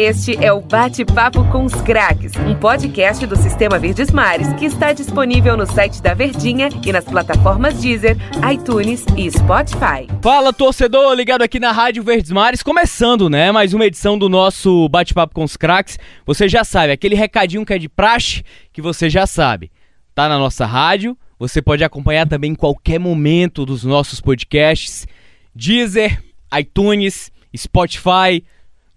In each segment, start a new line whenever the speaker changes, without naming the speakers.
Este é o Bate-Papo com os Craques, um podcast do Sistema Verdes Mares que está disponível no site da Verdinha e nas plataformas Deezer, iTunes e Spotify.
Fala, torcedor, ligado aqui na Rádio Verdes Mares, começando, né, mais uma edição do nosso Bate-Papo com os Craques. Você já sabe, aquele recadinho que é de praxe, que você já sabe. Tá na nossa rádio, você pode acompanhar também em qualquer momento dos nossos podcasts, Deezer, iTunes, Spotify,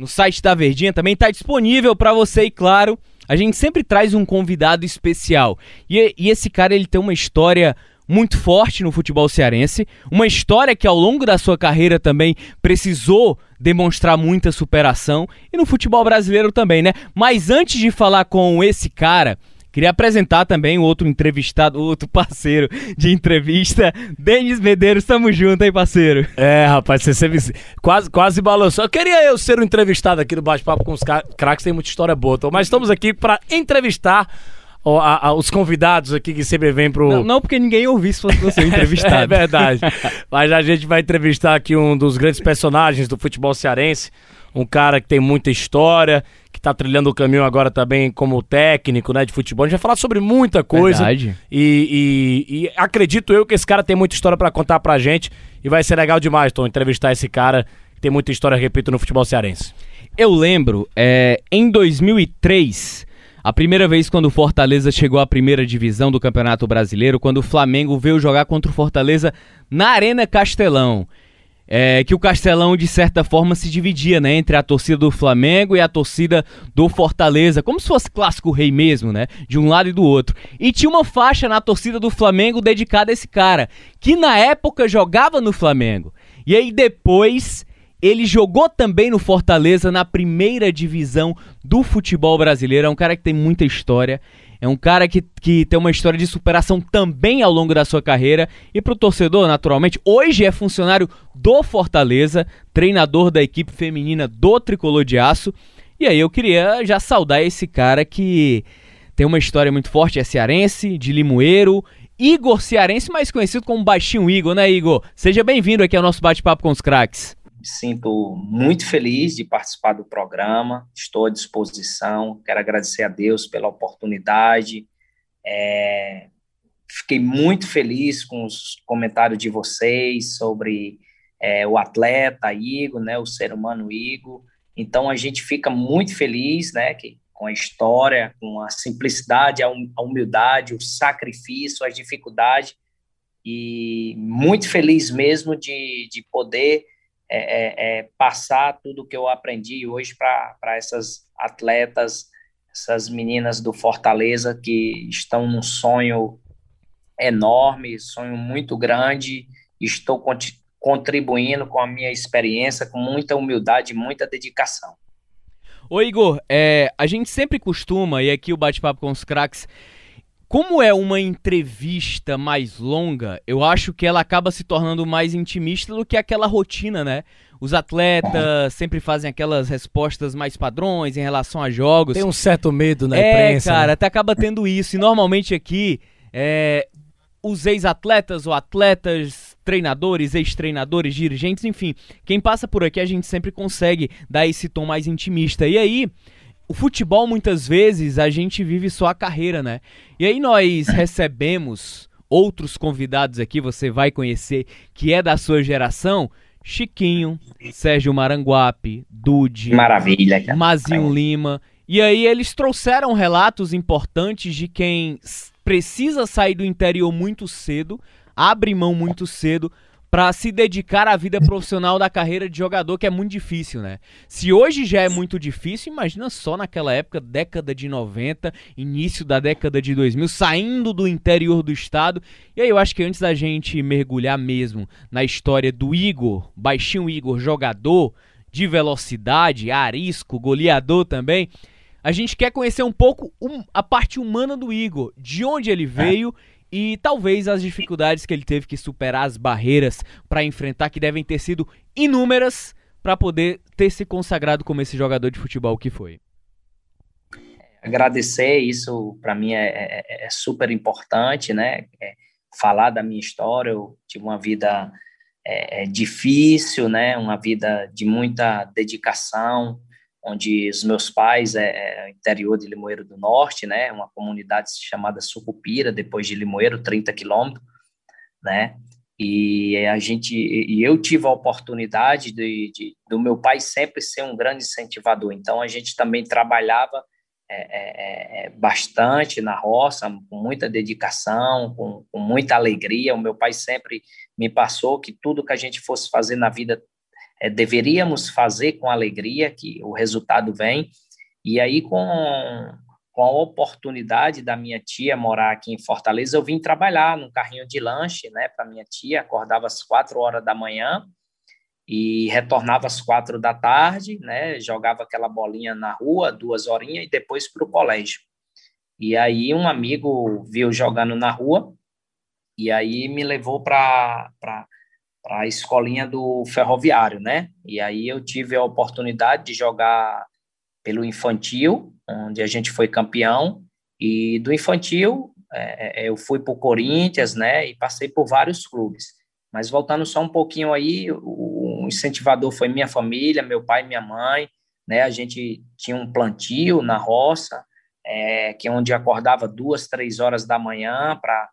no site da Verdinha também está disponível para você e claro, a gente sempre traz um convidado especial. E, e, esse cara ele tem uma história muito forte no futebol cearense, uma história que ao longo da sua carreira também precisou demonstrar muita superação e no futebol brasileiro também, né? Mas antes de falar com esse cara, Queria apresentar também o outro entrevistado, outro parceiro de entrevista, Denis Medeiros. Tamo junto, hein, parceiro?
É, rapaz, você sempre quase, quase balançou. Eu queria eu ser o entrevistado aqui do Bate-Papo com os craques, tem muita história boa. Mas estamos aqui para entrevistar a, a, os convidados aqui que sempre vem pro.
Não, não porque ninguém ouviu se fosse você entrevistado.
é verdade. Mas a gente vai entrevistar aqui um dos grandes personagens do futebol cearense, um cara que tem muita história, está trilhando o caminho agora também como técnico né, de futebol. A gente vai falar sobre muita coisa.
Verdade.
E, e, e acredito eu que esse cara tem muita história para contar pra gente. E vai ser legal demais, Tom, entrevistar esse cara que tem muita história, repito, no futebol cearense.
Eu lembro, é, em 2003, a primeira vez quando o Fortaleza chegou à primeira divisão do Campeonato Brasileiro, quando o Flamengo veio jogar contra o Fortaleza na Arena Castelão é, que o Castelão, de certa forma, se dividia né, entre a torcida do Flamengo e a torcida do Fortaleza, como se fosse clássico rei mesmo, né? De um lado e do outro. E tinha uma faixa na torcida do Flamengo dedicada a esse cara, que na época jogava no Flamengo. E aí depois ele jogou também no Fortaleza na primeira divisão do futebol brasileiro. É um cara que tem muita história. É um cara que, que tem uma história de superação também ao longo da sua carreira. E para o torcedor, naturalmente, hoje é funcionário do Fortaleza, treinador da equipe feminina do Tricolor de Aço. E aí eu queria já saudar esse cara que tem uma história muito forte, é cearense, de Limoeiro. Igor Cearense, mais conhecido como Baixinho Igor, né, Igor? Seja bem-vindo aqui ao nosso bate-papo com os craques
me sinto muito feliz de participar do programa, estou à disposição, quero agradecer a Deus pela oportunidade. É, fiquei muito feliz com os comentários de vocês sobre é, o atleta Igor, né, o ser humano Igor. Então a gente fica muito feliz, né, que, com a história, com a simplicidade, a humildade, o sacrifício, as dificuldades e muito feliz mesmo de, de poder é, é, é, passar tudo que eu aprendi hoje para essas atletas, essas meninas do Fortaleza que estão num sonho enorme, sonho muito grande. Estou contribuindo com a minha experiência, com muita humildade, muita dedicação.
Ô Igor, é, a gente sempre costuma, e aqui o bate-papo com os craques, como é uma entrevista mais longa, eu acho que ela acaba se tornando mais intimista do que aquela rotina, né? Os atletas sempre fazem aquelas respostas mais padrões em relação a jogos.
Tem um certo medo na
é,
imprensa.
É, cara,
né?
até acaba tendo isso. E normalmente aqui, é, os ex-atletas ou atletas, treinadores, ex-treinadores, dirigentes, enfim, quem passa por aqui a gente sempre consegue dar esse tom mais intimista. E aí, o futebol muitas vezes a gente vive só a carreira, né? E aí nós recebemos outros convidados aqui, você vai conhecer, que é da sua geração, Chiquinho, Sérgio Maranguape, Dude,
Maravilha,
cara. Mazinho Lima. E aí eles trouxeram relatos importantes de quem precisa sair do interior muito cedo, abre mão muito cedo para se dedicar à vida profissional da carreira de jogador, que é muito difícil, né? Se hoje já é muito difícil, imagina só naquela época, década de 90, início da década de 2000, saindo do interior do estado. E aí eu acho que antes da gente mergulhar mesmo na história do Igor, baixinho Igor, jogador de velocidade, arisco, goleador também, a gente quer conhecer um pouco a parte humana do Igor, de onde ele veio e talvez as dificuldades que ele teve que superar, as barreiras para enfrentar, que devem ter sido inúmeras para poder ter se consagrado como esse jogador de futebol que foi.
Agradecer, isso para mim é, é, é, super importante, né? É, falar da minha história, eu tive uma vida é, é, difícil, né? Uma vida de muita dedicação, onde os meus pais é, é interior de Limoeiro do Norte, né, uma comunidade chamada Sucupira, depois de Limoeiro, 30 quilômetros, né, e a gente e eu tive a oportunidade de, de, do meu pai sempre ser um grande incentivador, então a gente também trabalhava é, é, é, bastante na roça, com muita dedicação, com, com, muita alegria. O meu pai sempre me passou que tudo que a gente fosse fazer na vida é, deveríamos fazer com alegria, que o resultado vem. E aí, com, com a oportunidade da minha tia morar aqui em Fortaleza, eu vim trabalhar num carrinho de lanche né, para minha tia, acordava às quatro horas da manhã e retornava às quatro da tarde, né? Jogava aquela bolinha na rua, duas horinhas, e depois para o colégio. E aí um amigo viu jogando na rua, e aí me levou para a escolinha do ferroviário, né? E aí eu tive a oportunidade de jogar pelo infantil, onde a gente foi campeão, e do infantil é, é eu fui para o Corinthians, né? E passei por vários clubes. Mas voltando só um pouquinho aí, o incentivador foi minha família, meu pai minha mãe, né? A gente tinha um plantio na roça, é, que é onde acordava duas, três horas da manhã para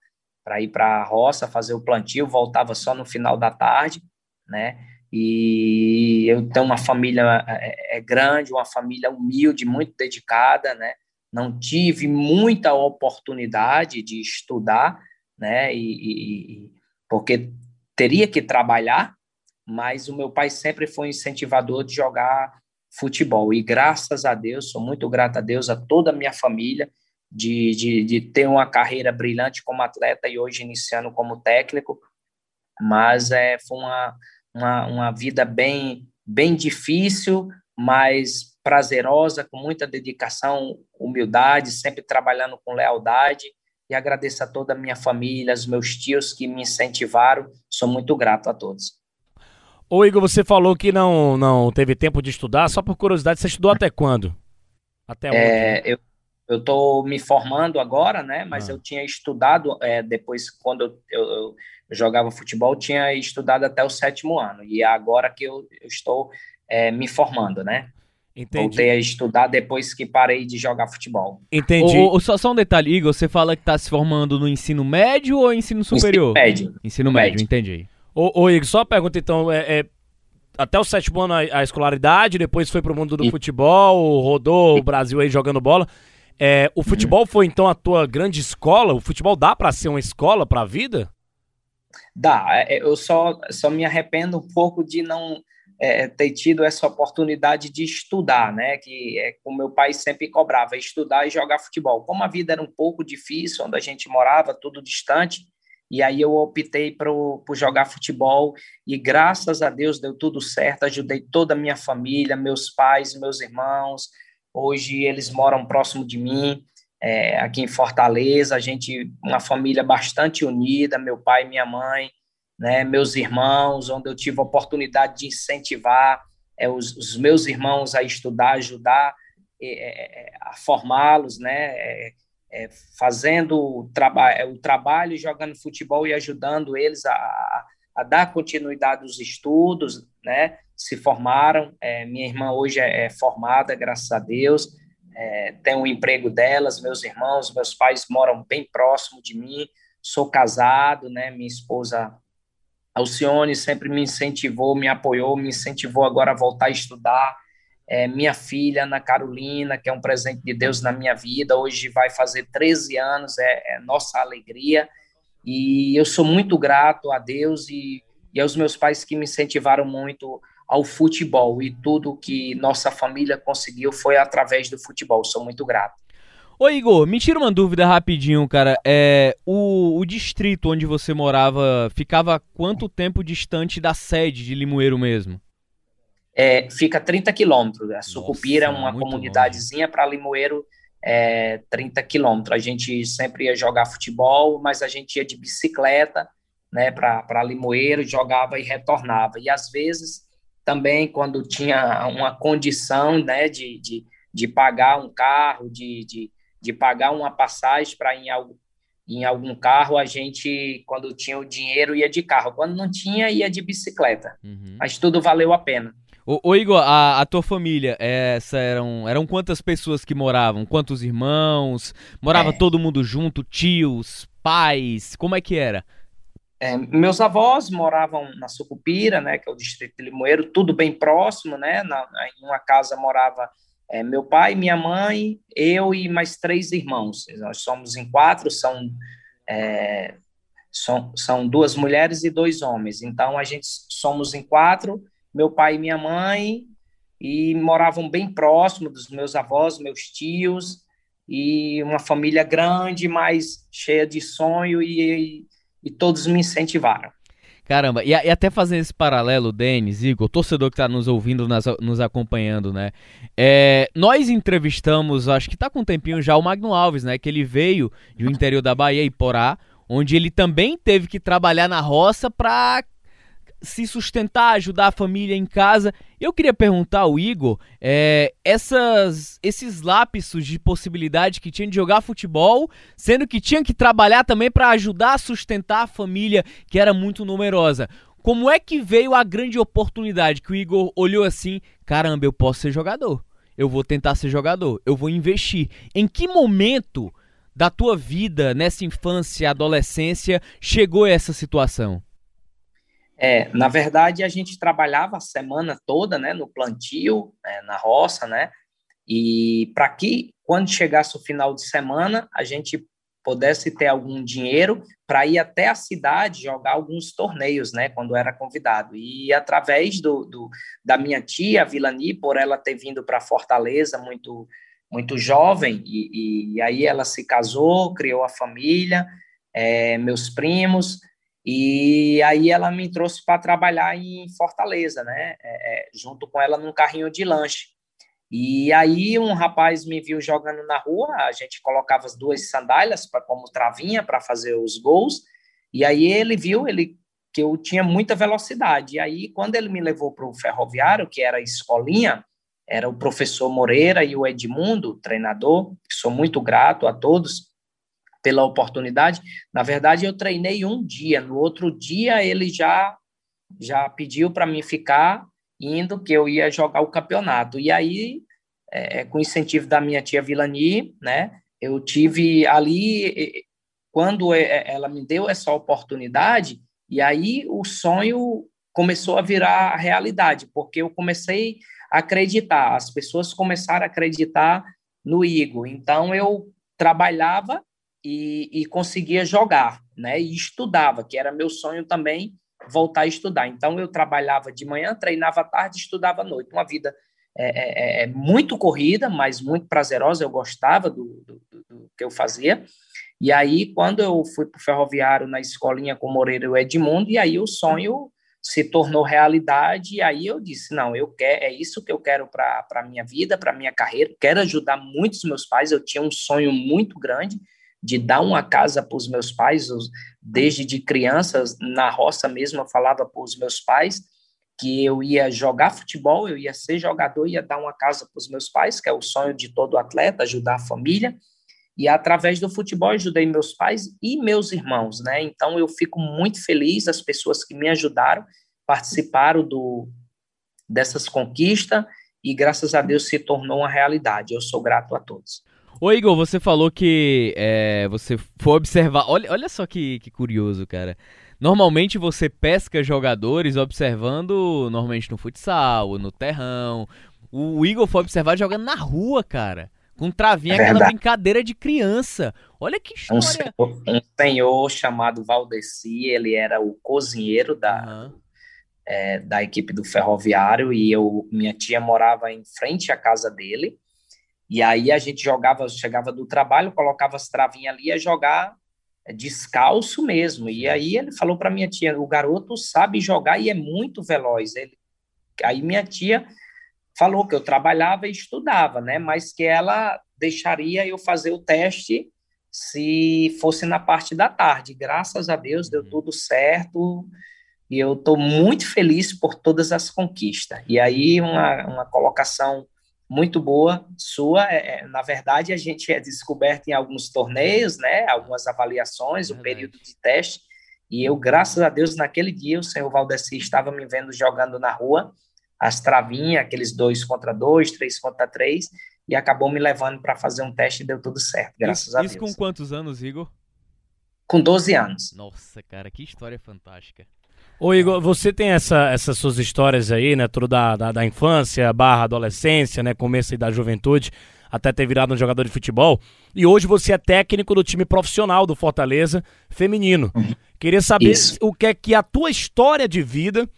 ir para a roça fazer o plantio, voltava só no final da tarde, né? E eu tenho uma família é, é grande, uma família humilde, muito dedicada, né? Não tive muita oportunidade de estudar, né? E, e porque teria que trabalhar, mas o meu pai sempre foi incentivador de jogar futebol. E graças a Deus, sou muito grato a Deus, a toda a minha família, de, de, de ter uma carreira brilhante como atleta e hoje iniciando como técnico. Mas é, foi uma, uma, uma vida bem, bem difícil, mas prazerosa, com muita dedicação, humildade, sempre trabalhando com lealdade e agradeço a toda a minha família, os meus tios que me incentivaram. Sou muito grato a todos.
Ô Igor, você falou que não, não teve tempo de estudar. Só por curiosidade, você estudou até quando?
Até onde? É, eu eu estou me formando agora, né? Mas ah. eu tinha estudado é, depois quando eu, eu, eu, jogava futebol, tinha estudado até o sétimo ano e é agora que eu, eu estou é, me formando, né? Entendi. Voltei a estudar depois que parei de jogar futebol.
Entendi. O, o, só, só um detalhe, Igor, você fala que está se formando no ensino médio ou ensino superior?
Ensino médio.
Ensino médio, médio. entendi.
Ô, ô, Igor, só uma pergunta então, é, é até o sétimo ano a, a, escolaridade, depois foi pro mundo do e... futebol, rodou o Brasil aí jogando bola. É, o futebol foi então a tua grande escola? O futebol dá para ser uma escola para a vida?
Dá. É, eu só, só me arrependo um pouco de não é, ter tido essa oportunidade de estudar, né? Que é o meu pai sempre cobrava, estudar e jogar futebol. Como a vida era um pouco difícil, onde a gente morava, tudo distante, e aí eu optei por, por jogar futebol e graças a Deus deu tudo certo, ajudei toda a minha família, meus pais, meus irmãos. Hoje eles moram próximo de mim, é, aqui em Fortaleza, a gente, uma família bastante unida, meu pai minha mãe, né, meus irmãos, onde eu tive a oportunidade de incentivar é, os, os meus irmãos a estudar, ajudar é, é a formá-los, né, é, é, fazendo o, traba é, o trabalho, jogando futebol e ajudando eles a, a, a dar continuidade aos estudos, né, se formaram, minha irmã hoje é, formada, graças a Deus, tem um emprego delas, meus irmãos, meus pais moram bem próximo de mim, sou casado, né, minha esposa Alcione sempre me incentivou, me apoiou, me incentivou agora a voltar a estudar. É, minha filha, Ana Carolina, que é um presente de Deus na minha vida, hoje vai fazer 13 anos, é, é nossa alegria. E eu sou muito grato a Deus e, e aos meus pais que me incentivaram muito ao futebol. E tudo que nossa família conseguiu foi através do futebol. Sou muito grato.
Ô Igor, me tira uma dúvida rapidinho, cara. É, o, o distrito onde você morava ficava quanto tempo distante da sede de Limoeiro mesmo?
É, fica 30 quilômetros. A Sucupira é uma comunidadezinha para Limoeiro, é, 30 quilômetros. A gente sempre ia jogar futebol, mas a gente ia de bicicleta né, para Limoeiro, jogava e retornava. E às vezes também, quando tinha uma condição né, de, de, de pagar um carro, de, de de pagar uma passagem para em algum, em algum carro, a gente, quando tinha o dinheiro, ia de carro. Quando não tinha, ia de bicicleta. Uhum. Mas tudo valeu a pena.
Ô, ô Igor, a, a, tua família, essa eram, eram quantas pessoas que moravam? Quantos irmãos? Morava é. todo mundo junto? Tios, pais? Como é que era?
É, meus avós moravam na Sucupira, né, que é o distrito de Limoeiro, tudo bem próximo, né, na, em uma casa morava é, meu pai, minha mãe, eu e mais três irmãos, nós somos em quatro, são, é, são, são duas mulheres e dois homens, então a gente somos em quatro, meu pai e minha mãe, e moravam bem próximo dos meus avós, meus tios, e uma família grande, mas cheia de sonho e e todos me incentivaram.
Caramba, e, e, até fazendo esse paralelo, Denis, Igor, torcedor que está nos ouvindo, nas, nos acompanhando, né? É, nós entrevistamos, acho que está com um tempinho já, o Magno Alves, né? Que ele veio do interior da Bahia, Iporá, onde ele também teve que trabalhar na roça para se sustentar, ajudar a família em casa. Eu queria perguntar ao Igor, é, essas, esses lapsos de possibilidade que tinha de jogar futebol, sendo que tinha que trabalhar também para ajudar a sustentar a família que era muito numerosa. Como é que veio a grande oportunidade que o Igor olhou assim, caramba, eu posso ser jogador. Eu vou tentar ser jogador, eu vou investir. Em que momento da tua vida, nessa infância, adolescência, chegou essa situação?
É, na verdade, a gente trabalhava a semana toda, né, no plantio, né, na roça, né, e para que, quando chegasse o final de semana, a gente pudesse ter algum dinheiro para ir até a cidade jogar alguns torneios, né, quando era convidado. E através do, do da minha tia, Vilani, por ela ter vindo para Fortaleza muito muito jovem, e, e, aí ela se casou, criou a família, é, meus primos, e aí ela me trouxe para trabalhar em Fortaleza, né? É, é, junto com ela num carrinho de lanche. E aí um rapaz me viu jogando na rua, a gente colocava as duas sandálias para como travinha para fazer os gols. E aí ele viu ele que eu tinha muita velocidade. E aí quando ele me levou para o ferroviário, que era a escolinha, era o professor Moreira e o Edmundo, treinador, que sou muito grato a todos pela oportunidade. Na verdade, eu treinei um dia, no outro dia ele já já pediu para mim ficar indo que eu ia jogar o campeonato. E aí, é, com incentivo da minha tia Vilani, né, eu tive ali quando ela me deu essa oportunidade, e aí o sonho começou a virar realidade, porque eu comecei a acreditar, as pessoas começaram a acreditar no Igor. Então eu trabalhava e, e conseguia jogar, né? E estudava, que era meu sonho também voltar a estudar. Então eu trabalhava de manhã, treinava à tarde, estudava à noite. Uma vida é, é, é muito corrida, mas muito prazerosa. Eu gostava do, do, do, que eu fazia. E aí, quando eu fui para o ferroviário na escolinha com o Moreira e o Edmundo, e aí o sonho se tornou realidade. E aí eu disse: não, eu quero, é isso que eu quero para a minha vida, para minha carreira. Quero ajudar muitos meus pais. Eu tinha um sonho muito grande de dar uma casa para os meus pais, desde de crianças, na roça mesmo, eu falava para os meus pais que eu ia jogar futebol, eu ia ser jogador, ia dar uma casa para os meus pais, que é o sonho de todo atleta, ajudar a família. E através do futebol ajudei meus pais e meus irmãos, né? Então eu fico muito feliz as pessoas que me ajudaram, participaram do dessas conquistas e graças a Deus se tornou uma realidade. Eu sou grato a todos.
Ô Igor, você falou que é, você foi observar. Olha, olha só que, que curioso, cara. Normalmente você pesca jogadores observando, normalmente no futsal, no terrão. O Igor foi observar jogando na rua, cara. Com travinha, é aquela brincadeira de criança. Olha que história.
Um senhor, um senhor chamado Valdeci, ele era o cozinheiro da, uhum. é, da equipe do ferroviário e eu, minha tia morava em frente à casa dele. E aí a gente jogava, chegava do trabalho, colocava as travinhas ali, ia jogar descalço mesmo. E aí ele falou para minha tia, o garoto sabe jogar e é muito veloz. Ele, aí minha tia falou que eu trabalhava e estudava, né? Mas que ela deixaria eu fazer o teste se fosse na parte da tarde. Graças a Deus deu uhum. tudo certo e eu estou muito feliz por todas as conquistas. E aí uma, uma colocação muito boa sua. É, é, na verdade, a gente é descoberto em alguns torneios, né? Algumas avaliações, o um período de teste. E eu, graças a Deus, naquele dia, o senhor Valdeci estava me vendo jogando na rua, as travinhas, aqueles dois contra dois, três contra três, e acabou me levando para fazer um teste e deu tudo certo, graças
isso,
a Deus.
Isso com quantos anos, Igor?
Com 12 anos.
Nossa, cara, que história fantástica.
Ô Igor, você tem essa, essas suas histórias aí, né? Tudo da, da, da, infância, barra adolescência, né? Começo aí da juventude, até ter virado um jogador de futebol. E hoje você é técnico do time profissional do Fortaleza feminino. Uhum. Queria saber Isso. o que é que a tua história de vida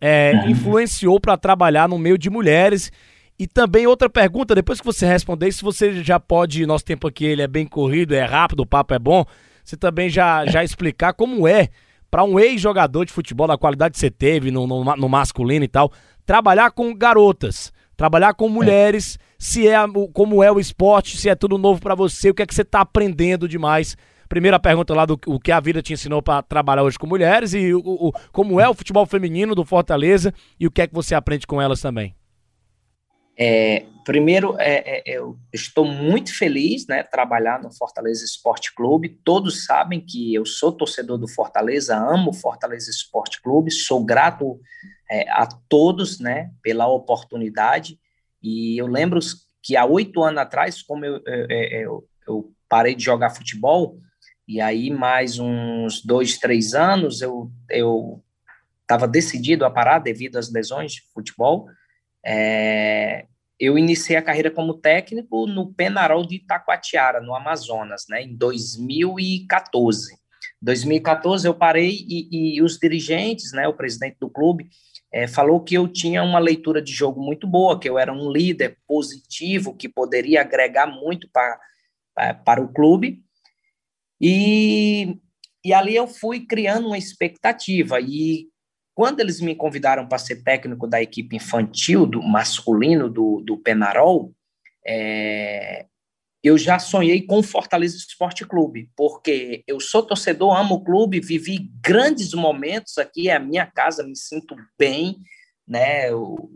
é, uhum. influenciou para trabalhar no meio de mulheres. E também outra pergunta, depois que você responder, se você já pode, nosso tempo aqui ele é bem corrido, é rápido, o papo é bom você também já, já explicar como é para um ex-jogador de futebol da qualidade que você teve no, no, no, masculino e tal, trabalhar com garotas, trabalhar com mulheres, é. se é como é o esporte, se é tudo novo para você, o que é que você está aprendendo demais. Primeira pergunta lá do o que a vida te ensinou para trabalhar hoje com mulheres e o, o, como é o futebol feminino do Fortaleza e o que é que você aprende com elas também.
É, primeiro, é, é, eu estou muito feliz, né, trabalhar no Fortaleza Esporte Clube. Todos sabem que eu sou torcedor do Fortaleza, amo o Fortaleza Esporte Clube, sou grato é, a todos, né, pela oportunidade. E eu lembro que há oito anos atrás, como eu, eu, eu, parei de jogar futebol, e aí mais uns dois, três anos eu eu estava decidido a parar devido às lesões de futebol. É, eu iniciei a carreira como técnico no Penarol de Itacoatiara, no Amazonas, né, em 2014. 2014 eu parei e, e os dirigentes, né, o presidente do clube, é, falou que eu tinha uma leitura de jogo muito boa, que eu era um líder positivo, que poderia agregar muito para, o clube. E, e ali eu fui criando uma expectativa. E quando eles me convidaram para ser técnico da equipe infantil, do masculino do, do Penarol, é, eu já sonhei com o Fortaleza Esporte Clube, porque eu sou torcedor, amo o clube, vivi grandes momentos aqui, é a minha casa, me sinto bem, né? Eu,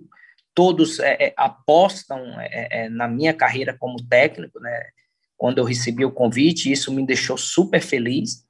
todos é, é, apostam é, é, na minha carreira como técnico, né? Quando eu recebi o convite, isso me deixou super feliz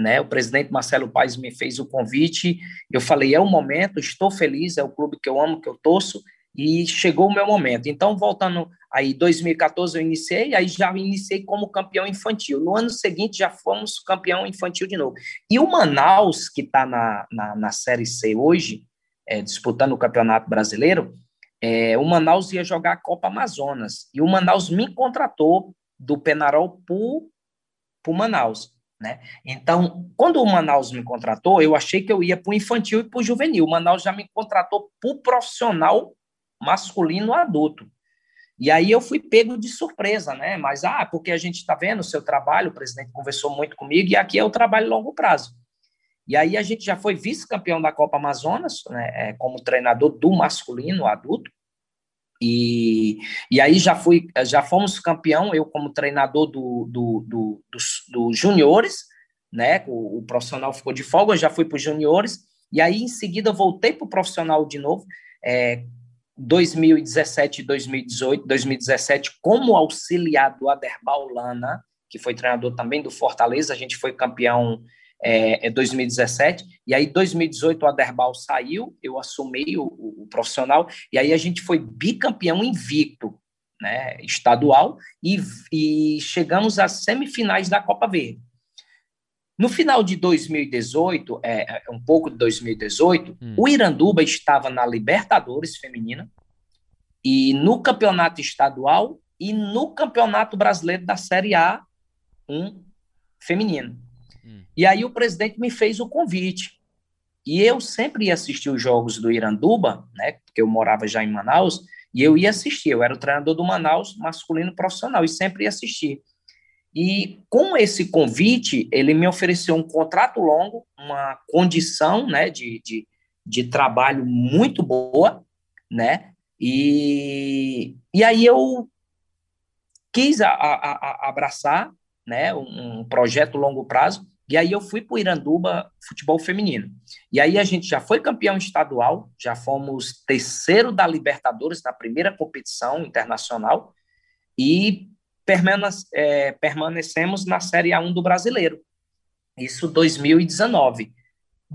né? O presidente Marcelo Paes me fez o convite, eu falei, é o momento, estou feliz, é o clube que eu amo, que eu torço, e chegou o meu momento. Então, voltando aí, 2014 eu iniciei, aí já iniciei como campeão infantil. No ano seguinte já fomos campeão infantil de novo. E o Manaus, que está na, na, na, Série C hoje, é, disputando o Campeonato Brasileiro, é, o Manaus ia jogar a Copa Amazonas. E o Manaus me contratou do Penarol para o Manaus. Né? Então, quando o Manaus me contratou, eu achei que eu ia para o infantil e para o juvenil. O Manaus já me contratou para o profissional masculino adulto. E aí eu fui pego de surpresa, né? Mas, ah, porque a gente está vendo o seu trabalho, o presidente conversou muito comigo, e aqui é o trabalho longo prazo. E aí a gente já foi vice-campeão da Copa Amazonas, né, é, como treinador do masculino adulto, e, e aí já fui, já fomos campeão, eu como treinador do, do, do dos, dos juniores, né? O, o, profissional ficou de folga, eu já fui para os juniores, e aí em seguida voltei para o profissional de novo, é, 2017 2018, 2017, como auxiliar do Aderbal Lana, que foi treinador também do Fortaleza, a gente foi campeão é, é 2017, e aí 2018 o Aderbal saiu, eu assumi o, o, o, profissional, e aí a gente foi bicampeão invicto, né, estadual, e, e chegamos às semifinais da Copa Verde. No final de 2018, é, é, um pouco de 2018, hum. o Iranduba estava na Libertadores feminina e no campeonato estadual e no campeonato brasileiro da Série A 1 feminino. E aí o presidente me fez o convite. E eu sempre ia assistir os jogos do Iranduba, né, porque eu morava já em Manaus, e eu ia assistir. Eu era o treinador do Manaus masculino profissional e sempre ia assistir. E com esse convite, ele me ofereceu um contrato longo, uma condição né, de, de, de trabalho muito boa, né? E, e aí eu quis a, a, a abraçar né, um, projeto longo prazo e aí eu fui para o Iranduba Futebol Feminino. E aí a gente já foi campeão estadual, já fomos terceiro da Libertadores na primeira competição internacional e é, permanecemos na Série A1 do Brasileiro. Isso 2019.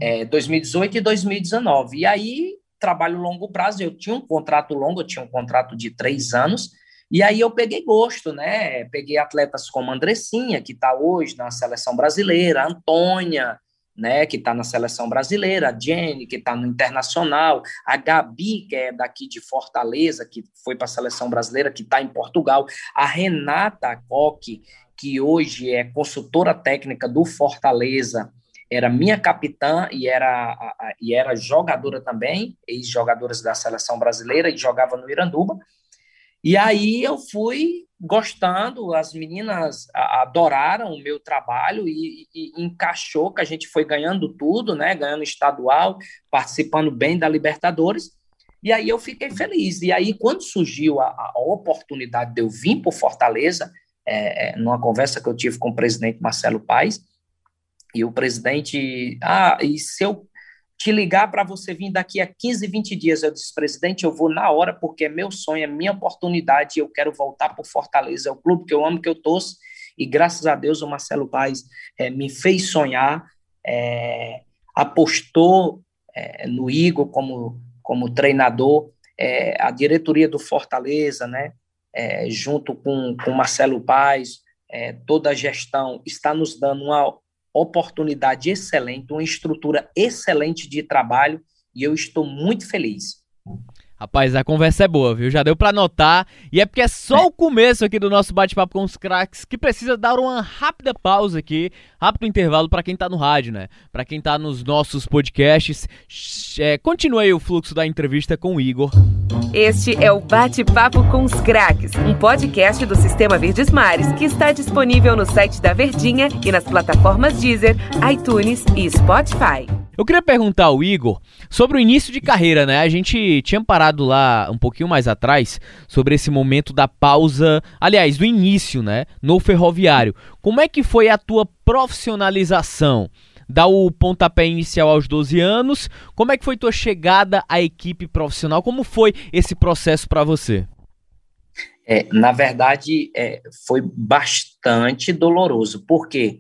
É, 2018 e 2019. E aí trabalho longo prazo. Eu tinha um contrato longo, eu tinha um contrato de três anos, e aí eu peguei gosto, né? Peguei atletas como Andressinha, que está hoje na seleção brasileira, Antônia, né, que está na seleção brasileira, a Jenny, que está no internacional, a Gabi, que é daqui de Fortaleza, que foi para a seleção brasileira, que está em Portugal, a Renata Coque, que hoje é consultora técnica do Fortaleza, era minha capitã e era, e era jogadora também, ex-jogadoras da seleção brasileira, e jogava no Iranduba. E aí eu fui gostando, as meninas adoraram o meu trabalho e, e, encaixou que a gente foi ganhando tudo, né? Ganhando estadual, participando bem da Libertadores. E aí eu fiquei feliz. E aí, quando surgiu a, a oportunidade de eu vir para Fortaleza, é, é, numa conversa que eu tive com o presidente Marcelo Paes, e o presidente, ah, e se eu te ligar para você vir daqui a 15, 20 dias, eu disse, presidente, eu vou na hora, porque é meu sonho, é minha oportunidade, eu quero voltar para Fortaleza, é o clube que eu amo, que eu torço, e graças a Deus o Marcelo Paes é, me fez sonhar, é, apostou é, no Igor como, como treinador, a diretoria do Fortaleza, né, junto com o Marcelo é, toda a gestão está nos dando uma oportunidade excelente, uma estrutura excelente de trabalho e eu estou muito feliz.
Rapaz, a conversa é boa, viu? Já deu para notar. E é porque é só o começo aqui do nosso bate-papo com os craques que precisa dar uma rápida pausa aqui, rápido intervalo para quem tá no rádio, né? Para quem tá nos nossos podcasts. É, continue aí o fluxo da entrevista com o Igor.
Este é o Bate-Papo com os Craques, um podcast do Sistema Verdes Mares que está disponível no site da Verdinha e nas plataformas Deezer, iTunes e Spotify.
Eu queria perguntar ao Igor sobre o início de carreira, né? A gente tinha parado lá um pouquinho mais atrás sobre esse momento da pausa, aliás, do início, né, no ferroviário. Como é que foi a tua profissionalização? Dá o pontapé inicial aos 12 anos. Como é que foi tua chegada à equipe profissional? Como foi esse processo para você?
É, na verdade, é, foi bastante doloroso, porque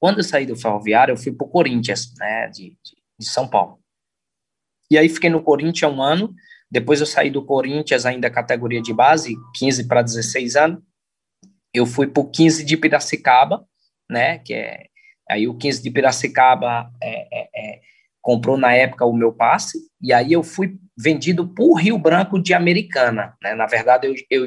quando eu saí do Ferroviário, eu fui para o Corinthians, né, de, de, São Paulo. E aí fiquei no Corinthians um ano, depois eu saí do Corinthians, ainda categoria de base, 15 para 16 anos, eu fui para o 15 de Piracicaba, né, que é, aí o 15 de Piracicaba é, é, é, comprou na época o meu passe, e aí eu fui vendido por Rio Branco de Americana, né, na verdade eu, eu,